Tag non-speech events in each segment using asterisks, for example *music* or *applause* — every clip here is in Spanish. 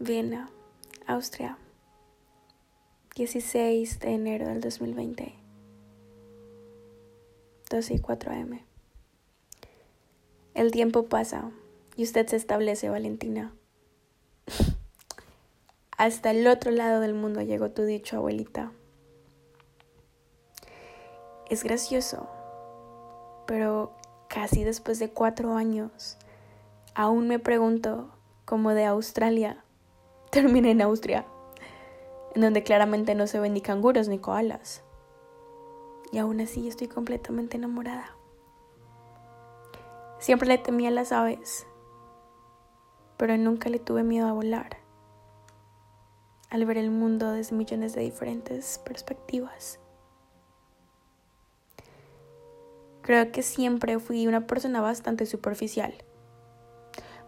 Viena, Austria, 16 de enero del 2020, 12 y 4 am. El tiempo pasa y usted se establece, Valentina. *laughs* Hasta el otro lado del mundo llegó tu dicho, abuelita. Es gracioso, pero casi después de cuatro años, aún me pregunto cómo de Australia *laughs* terminé en Austria, en donde claramente no se ven ni canguros ni koalas. Y aún así estoy completamente enamorada. Siempre le temía a las aves, pero nunca le tuve miedo a volar. Al ver el mundo desde millones de diferentes perspectivas. Creo que siempre fui una persona bastante superficial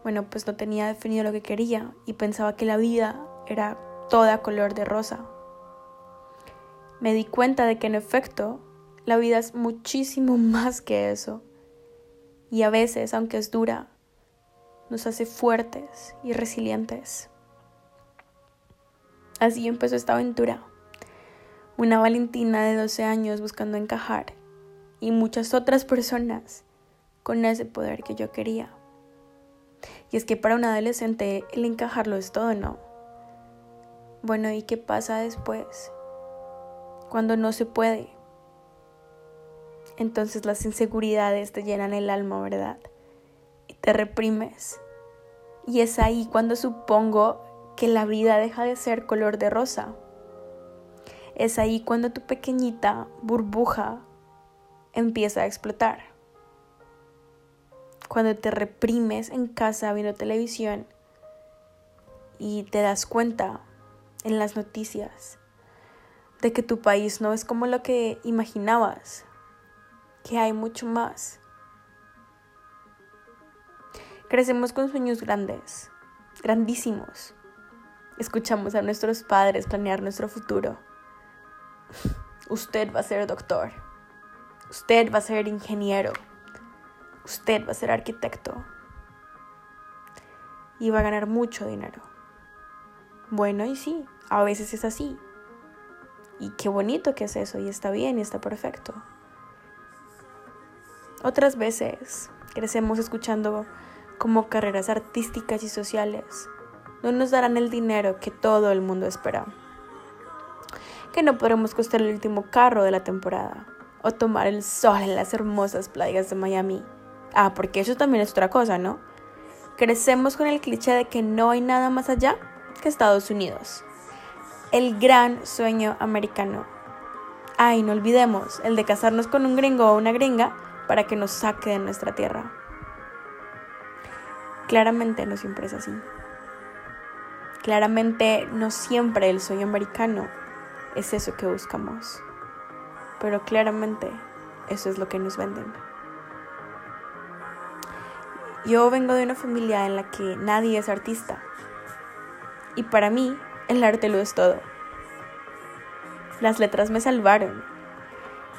bueno, pues no tenía definido lo que quería y pensaba que la vida era toda color de rosa. Me di cuenta de que en efecto la vida es muchísimo *laughs* más que eso. Y a veces, aunque es dura, nos hace fuertes y resilientes. Así empezó esta aventura. Una Valentina de 12 años buscando encajar y muchas otras personas con ese poder que yo quería. Y es que para un adolescente el encajarlo es todo, ¿no? Bueno, ¿y qué pasa después? Cuando no se puede. Entonces las inseguridades te llenan el alma, ¿verdad? Y te reprimes. Y es ahí cuando supongo que la vida deja de ser color de rosa. Es ahí cuando tu pequeñita burbuja empieza a explotar cuando te reprimes en casa viendo televisión y te das cuenta en las noticias de que tu país no es como lo que imaginabas, que hay mucho más. Crecemos con sueños grandes, grandísimos. Escuchamos a nuestros padres planear nuestro futuro. Usted va a ser doctor. Usted va a ser ingeniero usted va a ser arquitecto y va a ganar mucho dinero. Bueno, y sí, a veces es así. Y qué bonito que es eso, y está bien, y está perfecto. Otras veces crecemos escuchando como carreras artísticas y sociales no nos darán el dinero que todo el mundo espera. Que no podremos costar el último carro de la temporada o tomar el sol en las hermosas playas de Miami Ah, porque eso también es otra cosa, ¿no? Crecemos con el cliché de que no hay nada más allá que Estados Unidos. El gran sueño americano. Ay, no olvidemos el de casarnos con un gringo o una gringa para que nos saque de nuestra tierra. Claramente no siempre es así. Claramente no siempre el sueño americano es eso que buscamos. Pero claramente eso es lo que nos venden. Yo vengo de una familia en la que nadie es artista. Y para mí, el arte lo es todo. Las letras me salvaron,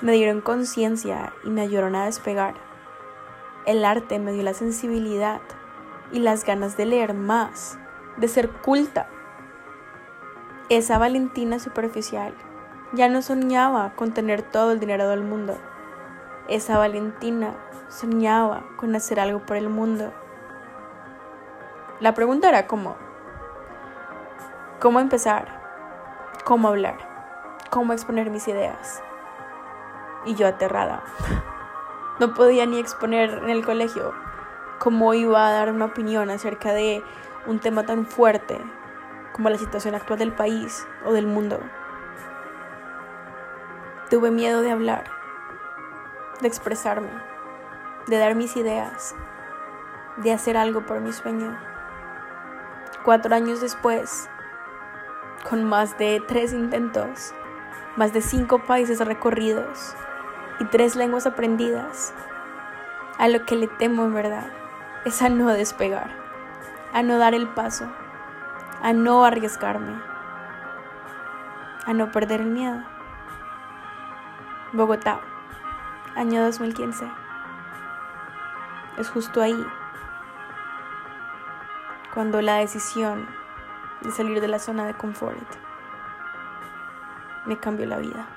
me dieron conciencia y me ayudaron a despegar. El arte me dio la sensibilidad y las ganas de leer más, de ser culta. Esa Valentina superficial ya no soñaba con tener todo el dinero del mundo. Esa Valentina soñaba con hacer algo por el mundo. La pregunta era cómo. ¿Cómo empezar? ¿Cómo hablar? ¿Cómo exponer mis ideas? Y yo aterrada. *laughs* No podía ni exponer en el colegio cómo iba a dar una opinión acerca de un tema tan fuerte como la situación actual del país o del mundo. Tuve miedo de hablar, de expresarme de dar mis ideas, de hacer algo por mi sueño. Cuatro años después, con más de tres intentos, más de cinco países recorridos y tres lenguas aprendidas, a lo que le temo en verdad es a no despegar, a no dar el paso, a no arriesgarme, a no perder el miedo. Bogotá, año 2015 es justo ahí, cuando la decisión de salir de la zona de confort. Me cambió la vida.